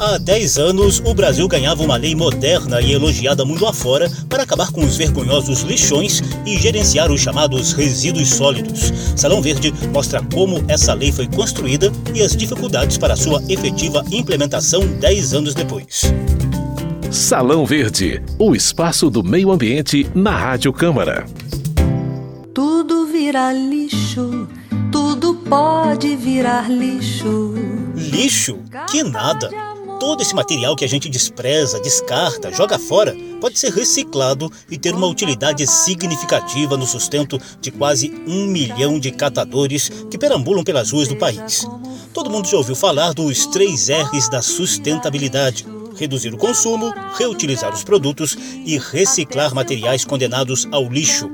Há 10 anos, o Brasil ganhava uma lei moderna e elogiada mundo afora para acabar com os vergonhosos lixões e gerenciar os chamados resíduos sólidos. Salão Verde mostra como essa lei foi construída e as dificuldades para sua efetiva implementação 10 anos depois. Salão Verde, o espaço do meio ambiente na Rádio Câmara. Tudo vira lixo, tudo pode virar lixo. Lixo? Que nada! Todo esse material que a gente despreza, descarta, joga fora, pode ser reciclado e ter uma utilidade significativa no sustento de quase um milhão de catadores que perambulam pelas ruas do país. Todo mundo já ouviu falar dos três R's da sustentabilidade: reduzir o consumo, reutilizar os produtos e reciclar materiais condenados ao lixo.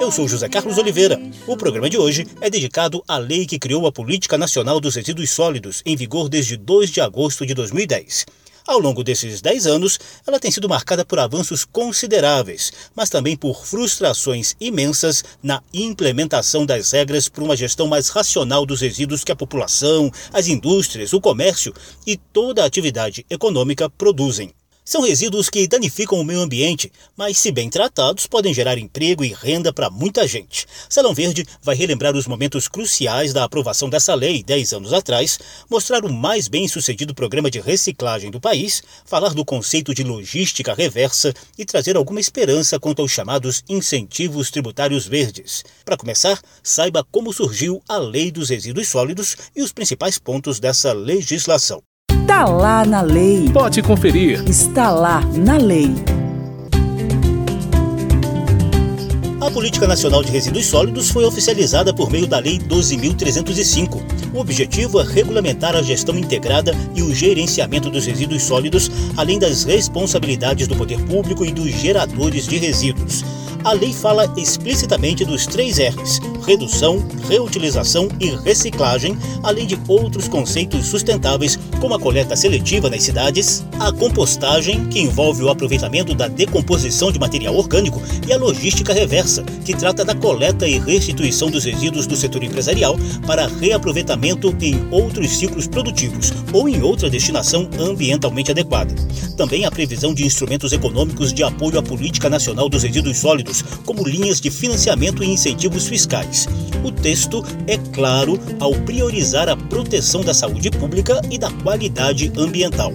Eu sou José Carlos Oliveira. O programa de hoje é dedicado à lei que criou a Política Nacional dos Resíduos Sólidos, em vigor desde 2 de agosto de 2010. Ao longo desses 10 anos, ela tem sido marcada por avanços consideráveis, mas também por frustrações imensas na implementação das regras para uma gestão mais racional dos resíduos que a população, as indústrias, o comércio e toda a atividade econômica produzem. São resíduos que danificam o meio ambiente, mas, se bem tratados, podem gerar emprego e renda para muita gente. Salão Verde vai relembrar os momentos cruciais da aprovação dessa lei 10 anos atrás, mostrar o mais bem sucedido programa de reciclagem do país, falar do conceito de logística reversa e trazer alguma esperança quanto aos chamados incentivos tributários verdes. Para começar, saiba como surgiu a Lei dos Resíduos Sólidos e os principais pontos dessa legislação. Está lá na lei. Pode conferir. Está lá na lei. A Política Nacional de Resíduos Sólidos foi oficializada por meio da Lei 12.305. O objetivo é regulamentar a gestão integrada e o gerenciamento dos resíduos sólidos, além das responsabilidades do poder público e dos geradores de resíduos a lei fala explicitamente dos três R's: redução, reutilização e reciclagem, além de outros conceitos sustentáveis, como a coleta seletiva nas cidades, a compostagem, que envolve o aproveitamento da decomposição de material orgânico, e a logística reversa, que trata da coleta e restituição dos resíduos do setor empresarial para reaproveitamento em outros ciclos produtivos ou em outra destinação ambientalmente adequada. Também a previsão de instrumentos econômicos de apoio à política nacional dos resíduos sólidos como linhas de financiamento e incentivos fiscais. O texto é claro ao priorizar a proteção da saúde pública e da qualidade ambiental.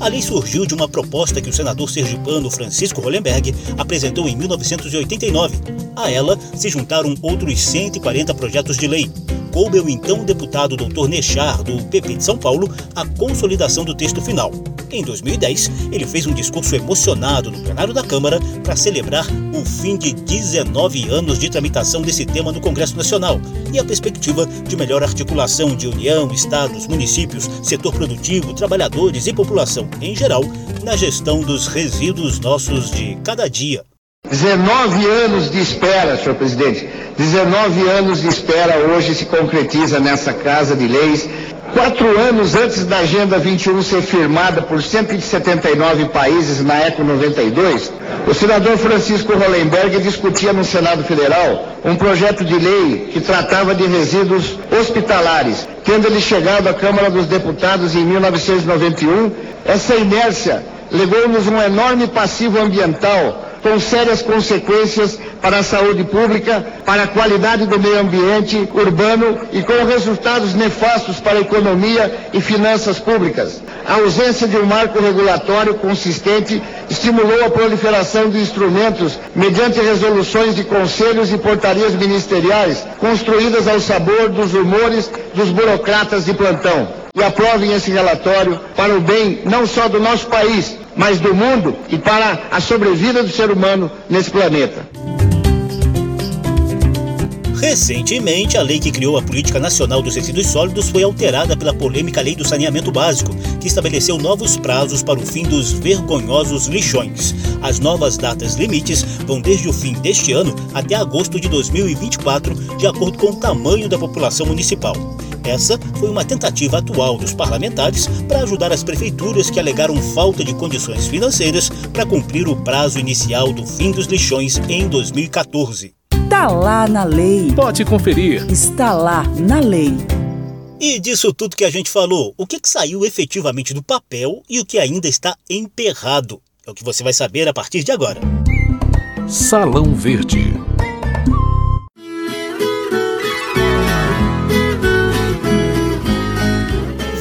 A lei surgiu de uma proposta que o senador sergipano Francisco Hollenberg apresentou em 1989. A ela se juntaram outros 140 projetos de lei coube ao então deputado Dr. Nechar, do PP de São Paulo, a consolidação do texto final. Em 2010, ele fez um discurso emocionado no plenário da Câmara para celebrar o fim de 19 anos de tramitação desse tema no Congresso Nacional e a perspectiva de melhor articulação de União, estados, municípios, setor produtivo, trabalhadores e população em geral na gestão dos resíduos nossos de cada dia. 19 anos de espera, senhor presidente. 19 anos de espera hoje se concretiza nessa Casa de Leis Quatro anos antes da Agenda 21 ser firmada por 179 países na ECO 92, o senador Francisco Hollenberg discutia no Senado Federal um projeto de lei que tratava de resíduos hospitalares. Tendo ele chegado à Câmara dos Deputados em 1991, essa inércia legou-nos um enorme passivo ambiental com sérias consequências para a saúde pública, para a qualidade do meio ambiente urbano e com resultados nefastos para a economia e finanças públicas. A ausência de um marco regulatório consistente estimulou a proliferação de instrumentos mediante resoluções de conselhos e portarias ministeriais construídas ao sabor dos rumores dos burocratas de plantão. E aprovem esse relatório para o bem não só do nosso país, mas do mundo e para a sobrevida do ser humano nesse planeta. Recentemente, a lei que criou a Política Nacional dos Resíduos Sólidos foi alterada pela polêmica Lei do Saneamento Básico, que estabeleceu novos prazos para o fim dos vergonhosos lixões. As novas datas limites vão desde o fim deste ano até agosto de 2024, de acordo com o tamanho da população municipal. Essa foi uma tentativa atual dos parlamentares para ajudar as prefeituras que alegaram falta de condições financeiras para cumprir o prazo inicial do fim dos lixões em 2014. Está lá na lei. Pode conferir. Está lá na lei. E disso tudo que a gente falou, o que, que saiu efetivamente do papel e o que ainda está emperrado? É o que você vai saber a partir de agora. Salão Verde.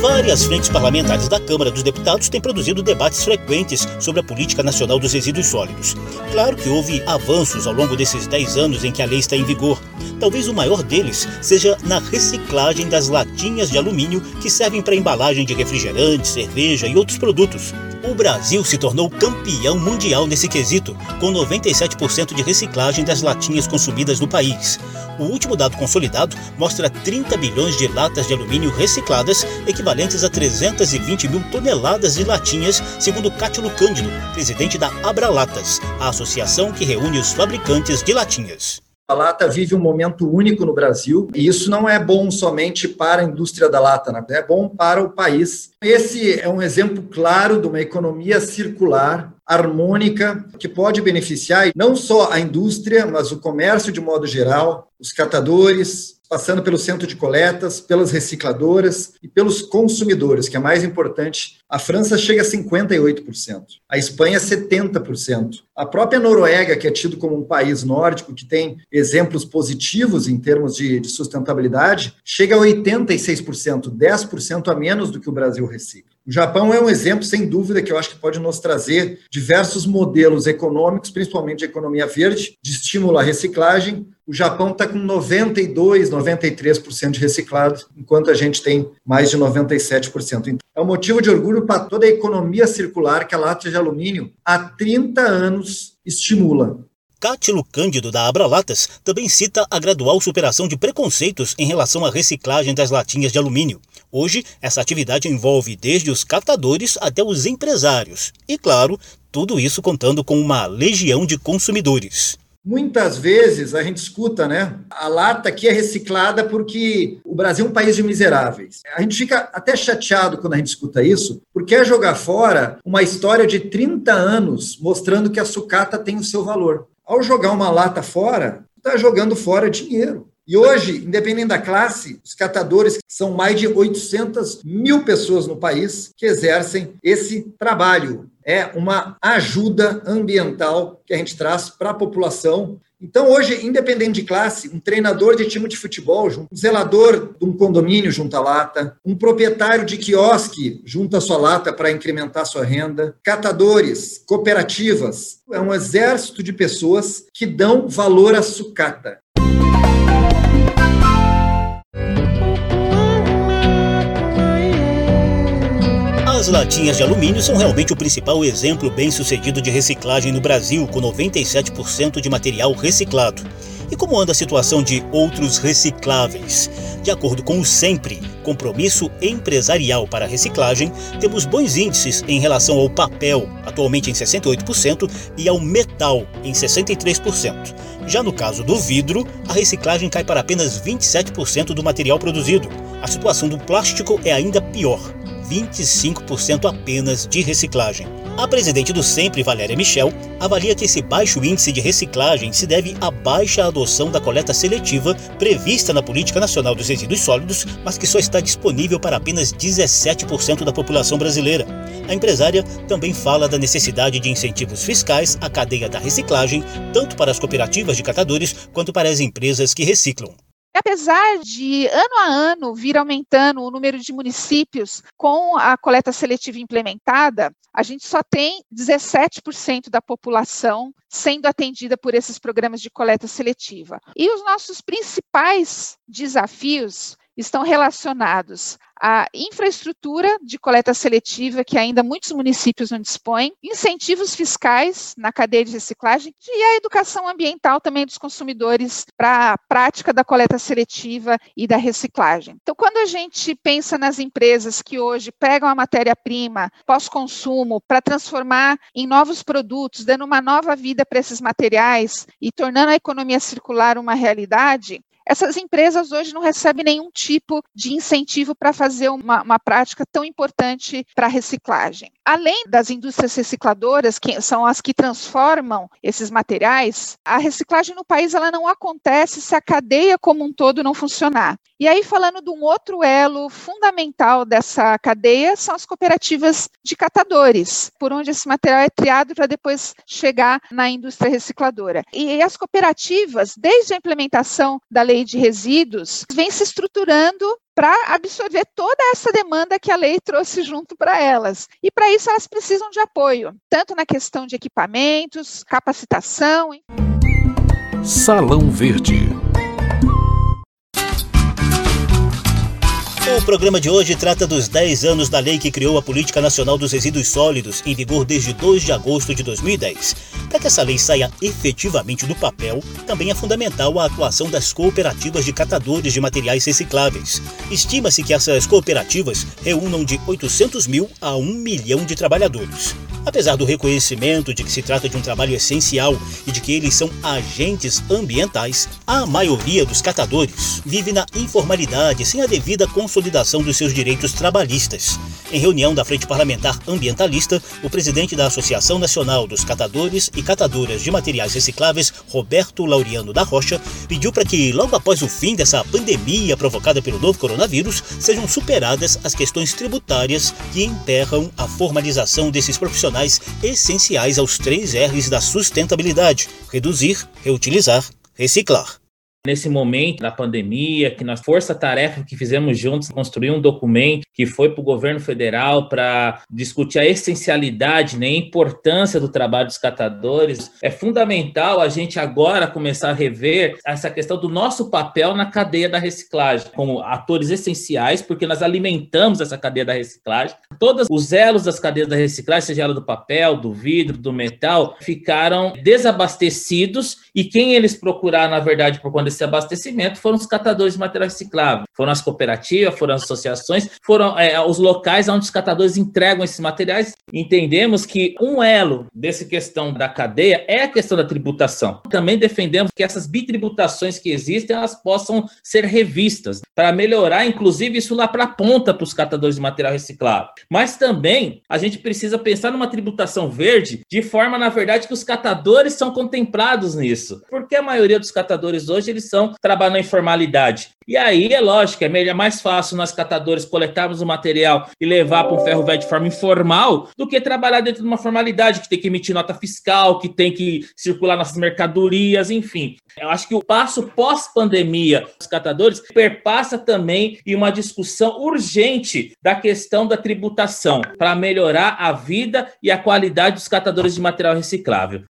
Várias frentes parlamentares da Câmara dos Deputados têm produzido debates frequentes sobre a política nacional dos resíduos sólidos. Claro que houve avanços ao longo desses 10 anos em que a lei está em vigor. Talvez o maior deles seja na reciclagem das latinhas de alumínio que servem para embalagem de refrigerante, cerveja e outros produtos. O Brasil se tornou campeão mundial nesse quesito, com 97% de reciclagem das latinhas consumidas no país. O último dado consolidado mostra 30 bilhões de latas de alumínio recicladas, equivalentes a 320 mil toneladas de latinhas, segundo Cátilo Cândido, presidente da Abralatas, a associação que reúne os fabricantes de latinhas. Lata vive um momento único no Brasil e isso não é bom somente para a indústria da lata, né? é bom para o país. Esse é um exemplo claro de uma economia circular harmônica que pode beneficiar não só a indústria, mas o comércio de modo geral, os catadores, passando pelo centro de coletas, pelas recicladoras e pelos consumidores, que é mais importante. A França chega a 58%, a Espanha 70%. A própria Noruega, que é tido como um país nórdico que tem exemplos positivos em termos de, de sustentabilidade, chega a 86%, 10% a menos do que o Brasil recicla. O Japão é um exemplo, sem dúvida, que eu acho que pode nos trazer diversos modelos econômicos, principalmente de economia verde, de estímulo à reciclagem. O Japão está com 92, 93% de reciclado, enquanto a gente tem mais de 97%. Então, é um motivo de orgulho para toda a economia circular que a lata de alumínio há 30 anos estimula. Cátilo Cândido, da Abralatas, também cita a gradual superação de preconceitos em relação à reciclagem das latinhas de alumínio. Hoje, essa atividade envolve desde os catadores até os empresários. E, claro, tudo isso contando com uma legião de consumidores. Muitas vezes a gente escuta, né? A lata aqui é reciclada porque o Brasil é um país de miseráveis. A gente fica até chateado quando a gente escuta isso, porque é jogar fora uma história de 30 anos mostrando que a sucata tem o seu valor. Ao jogar uma lata fora, está jogando fora dinheiro. E hoje, independente da classe, os catadores são mais de 800 mil pessoas no país que exercem esse trabalho. É uma ajuda ambiental que a gente traz para a população então, hoje, independente de classe, um treinador de time de futebol, um zelador de um condomínio junta lata, um proprietário de quiosque junta sua lata para incrementar sua renda, catadores, cooperativas, é um exército de pessoas que dão valor à sucata. As latinhas de alumínio são realmente o principal exemplo bem-sucedido de reciclagem no Brasil, com 97% de material reciclado. E como anda a situação de outros recicláveis? De acordo com o SEMPRE, Compromisso Empresarial para a Reciclagem, temos bons índices em relação ao papel, atualmente em 68%, e ao metal, em 63%. Já no caso do vidro, a reciclagem cai para apenas 27% do material produzido. A situação do plástico é ainda pior. 25% apenas de reciclagem. A presidente do Sempre, Valéria Michel, avalia que esse baixo índice de reciclagem se deve à baixa adoção da coleta seletiva prevista na Política Nacional dos Resíduos Sólidos, mas que só está disponível para apenas 17% da população brasileira. A empresária também fala da necessidade de incentivos fiscais à cadeia da reciclagem, tanto para as cooperativas de catadores quanto para as empresas que reciclam. Apesar de ano a ano vir aumentando o número de municípios com a coleta seletiva implementada, a gente só tem 17% da população sendo atendida por esses programas de coleta seletiva. E os nossos principais desafios estão relacionados à infraestrutura de coleta seletiva, que ainda muitos municípios não dispõem, incentivos fiscais na cadeia de reciclagem e a educação ambiental também dos consumidores para a prática da coleta seletiva e da reciclagem. Então, quando a gente pensa nas empresas que hoje pegam a matéria-prima pós-consumo para transformar em novos produtos, dando uma nova vida para esses materiais e tornando a economia circular uma realidade, essas empresas hoje não recebem nenhum tipo de incentivo para fazer uma, uma prática tão importante para a reciclagem. Além das indústrias recicladoras, que são as que transformam esses materiais, a reciclagem no país ela não acontece se a cadeia como um todo não funcionar. E aí, falando de um outro elo fundamental dessa cadeia, são as cooperativas de catadores, por onde esse material é triado para depois chegar na indústria recicladora. E as cooperativas, desde a implementação da lei de resíduos, vêm se estruturando para absorver toda essa demanda que a lei trouxe junto para elas. E para isso elas precisam de apoio, tanto na questão de equipamentos, capacitação. Salão Verde. O programa de hoje trata dos 10 anos da lei que criou a Política Nacional dos Resíduos Sólidos, em vigor desde 2 de agosto de 2010. Para que essa lei saia efetivamente do papel, também é fundamental a atuação das cooperativas de catadores de materiais recicláveis. Estima-se que essas cooperativas reúnam de 800 mil a 1 milhão de trabalhadores. Apesar do reconhecimento de que se trata de um trabalho essencial e de que eles são agentes ambientais, a maioria dos catadores vive na informalidade sem a devida consolidação dos seus direitos trabalhistas. Em reunião da Frente Parlamentar Ambientalista, o presidente da Associação Nacional dos Catadores e Catadoras de Materiais Recicláveis, Roberto Laureano da Rocha, pediu para que, logo após o fim dessa pandemia provocada pelo novo coronavírus, sejam superadas as questões tributárias que emperram a formalização desses profissionais essenciais aos três R's da sustentabilidade: reduzir, reutilizar, reciclar nesse momento da pandemia, que nós força-tarefa que fizemos juntos, construir um documento que foi para o governo federal para discutir a essencialidade, né, a importância do trabalho dos catadores, é fundamental a gente agora começar a rever essa questão do nosso papel na cadeia da reciclagem, como atores essenciais, porque nós alimentamos essa cadeia da reciclagem. Todos os elos das cadeias da reciclagem, seja ela do papel, do vidro, do metal, ficaram desabastecidos e quem eles procuraram, na verdade, por quando esse abastecimento foram os catadores de material reciclável, foram as cooperativas, foram as associações, foram é, os locais onde os catadores entregam esses materiais. Entendemos que um elo dessa questão da cadeia é a questão da tributação. Também defendemos que essas bitributações que existem, elas possam ser revistas para melhorar, inclusive, isso lá para a ponta para os catadores de material reciclável. Mas também a gente precisa pensar numa tributação verde de forma, na verdade, que os catadores são contemplados nisso. Porque a maioria dos catadores hoje eles são trabalham na informalidade. E aí é lógico, é, melhor, é mais fácil nós catadores coletarmos o material e levar para um ferro velho de forma informal do que trabalhar dentro de uma formalidade que tem que emitir nota fiscal, que tem que circular nossas mercadorias, enfim. Eu acho que o passo pós-pandemia dos catadores perpassa também em uma discussão urgente da questão da tributação para melhorar a vida e a qualidade dos catadores de material reciclável.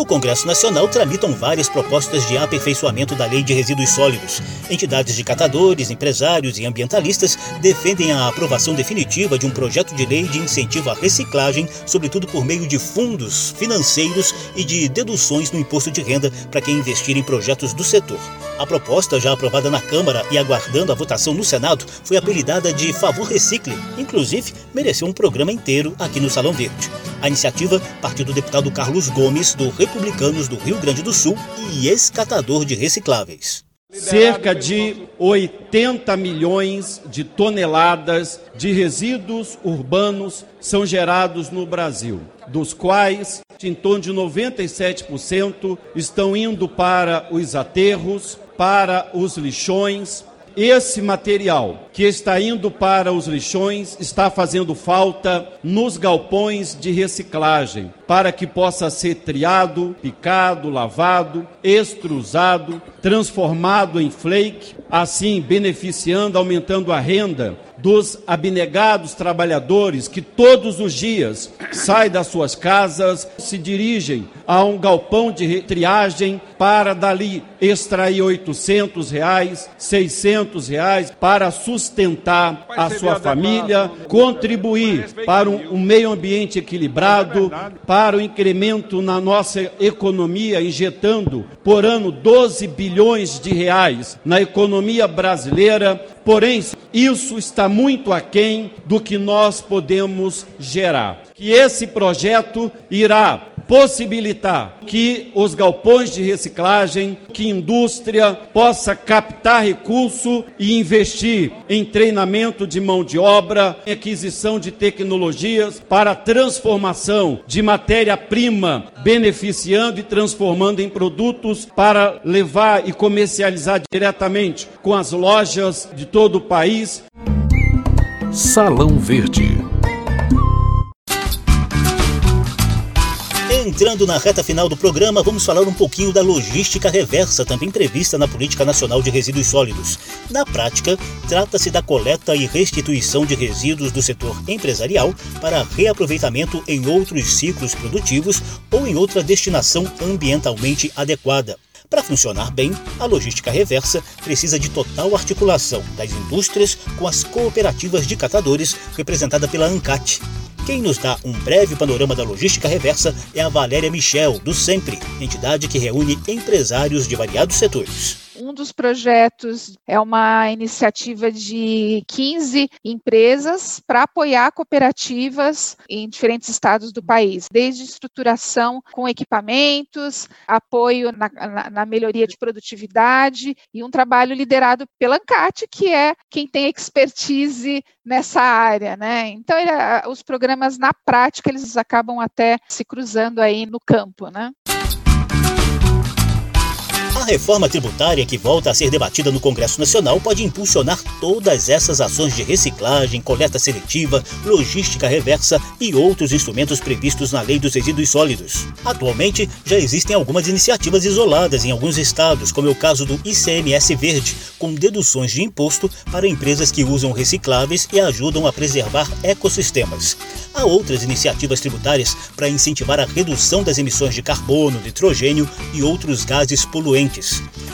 No Congresso Nacional tramitam várias propostas de aperfeiçoamento da Lei de Resíduos Sólidos. Entidades de catadores, empresários e ambientalistas defendem a aprovação definitiva de um projeto de lei de incentivo à reciclagem, sobretudo por meio de fundos financeiros e de deduções no imposto de renda para quem investir em projetos do setor. A proposta, já aprovada na Câmara e aguardando a votação no Senado, foi apelidada de Favor Recicle. Inclusive, mereceu um programa inteiro aqui no Salão Verde. A iniciativa partiu do deputado Carlos Gomes, do Republicanos do Rio Grande do Sul e ex-catador de recicláveis. Cerca de 80 milhões de toneladas de resíduos urbanos são gerados no Brasil, dos quais em torno de 97% estão indo para os aterros, para os lixões, esse material que está indo para os lixões está fazendo falta nos galpões de reciclagem, para que possa ser triado, picado, lavado, extrusado, transformado em flake, assim beneficiando, aumentando a renda dos abnegados trabalhadores que todos os dias saem das suas casas, se dirigem a um galpão de triagem para dali extrair 800 reais, 600 reais para sustentar a sua família, contribuir para um, um meio ambiente equilibrado, para o incremento na nossa economia, injetando por ano 12 bilhões de reais na economia brasileira Porém, isso está muito aquém do que nós podemos gerar. Que esse projeto irá possibilitar que os galpões de reciclagem, que indústria possa captar recurso e investir em treinamento de mão de obra, em aquisição de tecnologias para transformação de matéria-prima, beneficiando e transformando em produtos para levar e comercializar diretamente com as lojas de todo o país. Salão Verde Entrando na reta final do programa, vamos falar um pouquinho da logística reversa, também prevista na Política Nacional de Resíduos Sólidos. Na prática, trata-se da coleta e restituição de resíduos do setor empresarial para reaproveitamento em outros ciclos produtivos ou em outra destinação ambientalmente adequada. Para funcionar bem, a logística reversa precisa de total articulação das indústrias com as cooperativas de catadores, representada pela ANCAT. Quem nos dá um breve panorama da logística reversa é a Valéria Michel, do Sempre, entidade que reúne empresários de variados setores. Um dos projetos é uma iniciativa de 15 empresas para apoiar cooperativas em diferentes estados do país, desde estruturação com equipamentos, apoio na, na, na melhoria de produtividade e um trabalho liderado pela ANCAT, que é quem tem expertise nessa área, né? Então, ele, os programas na prática eles acabam até se cruzando aí no campo, né? A reforma tributária que volta a ser debatida no Congresso Nacional pode impulsionar todas essas ações de reciclagem, coleta seletiva, logística reversa e outros instrumentos previstos na Lei dos Resíduos Sólidos. Atualmente, já existem algumas iniciativas isoladas em alguns estados, como é o caso do ICMS Verde, com deduções de imposto para empresas que usam recicláveis e ajudam a preservar ecossistemas. Há outras iniciativas tributárias para incentivar a redução das emissões de carbono, nitrogênio e outros gases poluentes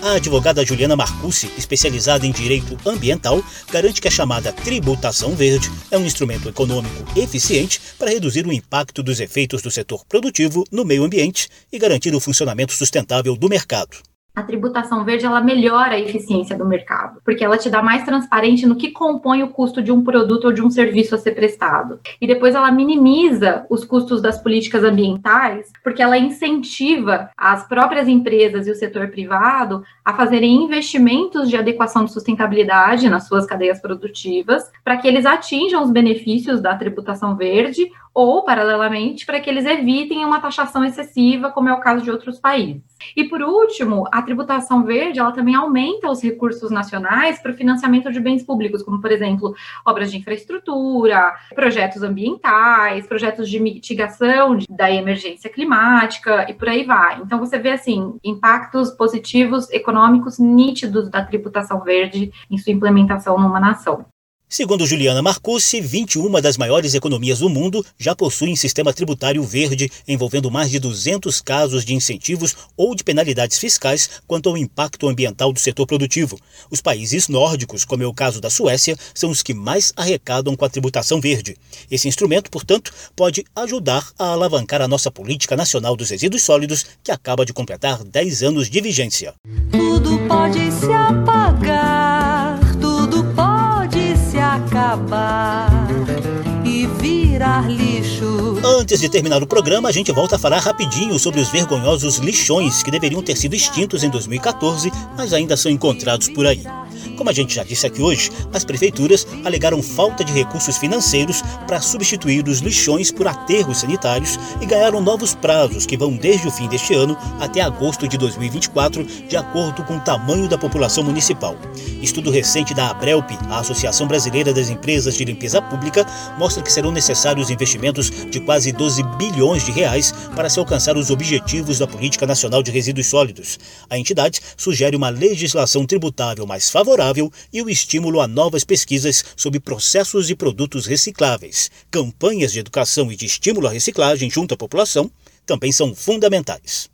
a advogada Juliana Marcucci, especializada em direito ambiental, garante que a chamada tributação verde é um instrumento econômico eficiente para reduzir o impacto dos efeitos do setor produtivo no meio ambiente e garantir o funcionamento sustentável do mercado a tributação verde ela melhora a eficiência do mercado, porque ela te dá mais transparente no que compõe o custo de um produto ou de um serviço a ser prestado. E depois ela minimiza os custos das políticas ambientais, porque ela incentiva as próprias empresas e o setor privado a fazerem investimentos de adequação de sustentabilidade nas suas cadeias produtivas, para que eles atinjam os benefícios da tributação verde ou, paralelamente, para que eles evitem uma taxação excessiva, como é o caso de outros países. E, por último, a tributação verde, ela também aumenta os recursos nacionais para o financiamento de bens públicos, como, por exemplo, obras de infraestrutura, projetos ambientais, projetos de mitigação da emergência climática e por aí vai. Então, você vê, assim, impactos positivos econômicos nítidos da tributação verde em sua implementação numa nação. Segundo Juliana Marcucci, 21 das maiores economias do mundo já possuem sistema tributário verde, envolvendo mais de 200 casos de incentivos ou de penalidades fiscais quanto ao impacto ambiental do setor produtivo. Os países nórdicos, como é o caso da Suécia, são os que mais arrecadam com a tributação verde. Esse instrumento, portanto, pode ajudar a alavancar a nossa política nacional dos resíduos sólidos, que acaba de completar 10 anos de vigência. Tudo pode se apagar Antes de terminar o programa, a gente volta a falar rapidinho sobre os vergonhosos lixões que deveriam ter sido extintos em 2014, mas ainda são encontrados por aí. Como a gente já disse aqui hoje, as prefeituras alegaram falta de recursos financeiros para substituir os lixões por aterros sanitários e ganharam novos prazos que vão desde o fim deste ano até agosto de 2024, de acordo com o tamanho da população municipal. Estudo recente da Abrelp, a Associação Brasileira das Empresas de Limpeza Pública, mostra que serão necessários investimentos de quase 12 bilhões de reais para se alcançar os objetivos da Política Nacional de Resíduos Sólidos. A entidade sugere uma legislação tributável mais favorável e o estímulo a novas pesquisas sobre processos e produtos recicláveis. Campanhas de educação e de estímulo à reciclagem junto à população também são fundamentais.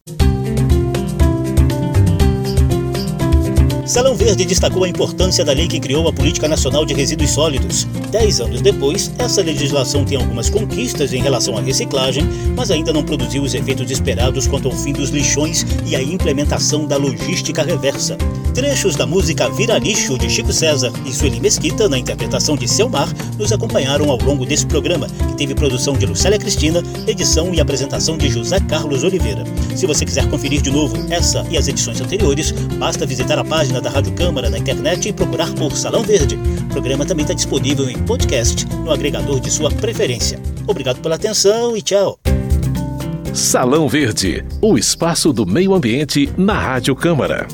Salão Verde destacou a importância da lei que criou a Política Nacional de Resíduos Sólidos. Dez anos depois, essa legislação tem algumas conquistas em relação à reciclagem, mas ainda não produziu os efeitos esperados quanto ao fim dos lixões e a implementação da logística reversa. Trechos da música Vira Lixo de Chico César e Sueli Mesquita, na interpretação de Selmar, nos acompanharam ao longo desse programa, que teve produção de Lucélia Cristina, edição e apresentação de José Carlos Oliveira. Se você quiser conferir de novo essa e as edições anteriores, basta visitar a página da Rádio Câmara na internet e procurar por Salão Verde. O programa também está disponível em podcast no agregador de sua preferência. Obrigado pela atenção e tchau. Salão Verde, o espaço do meio ambiente na Rádio Câmara.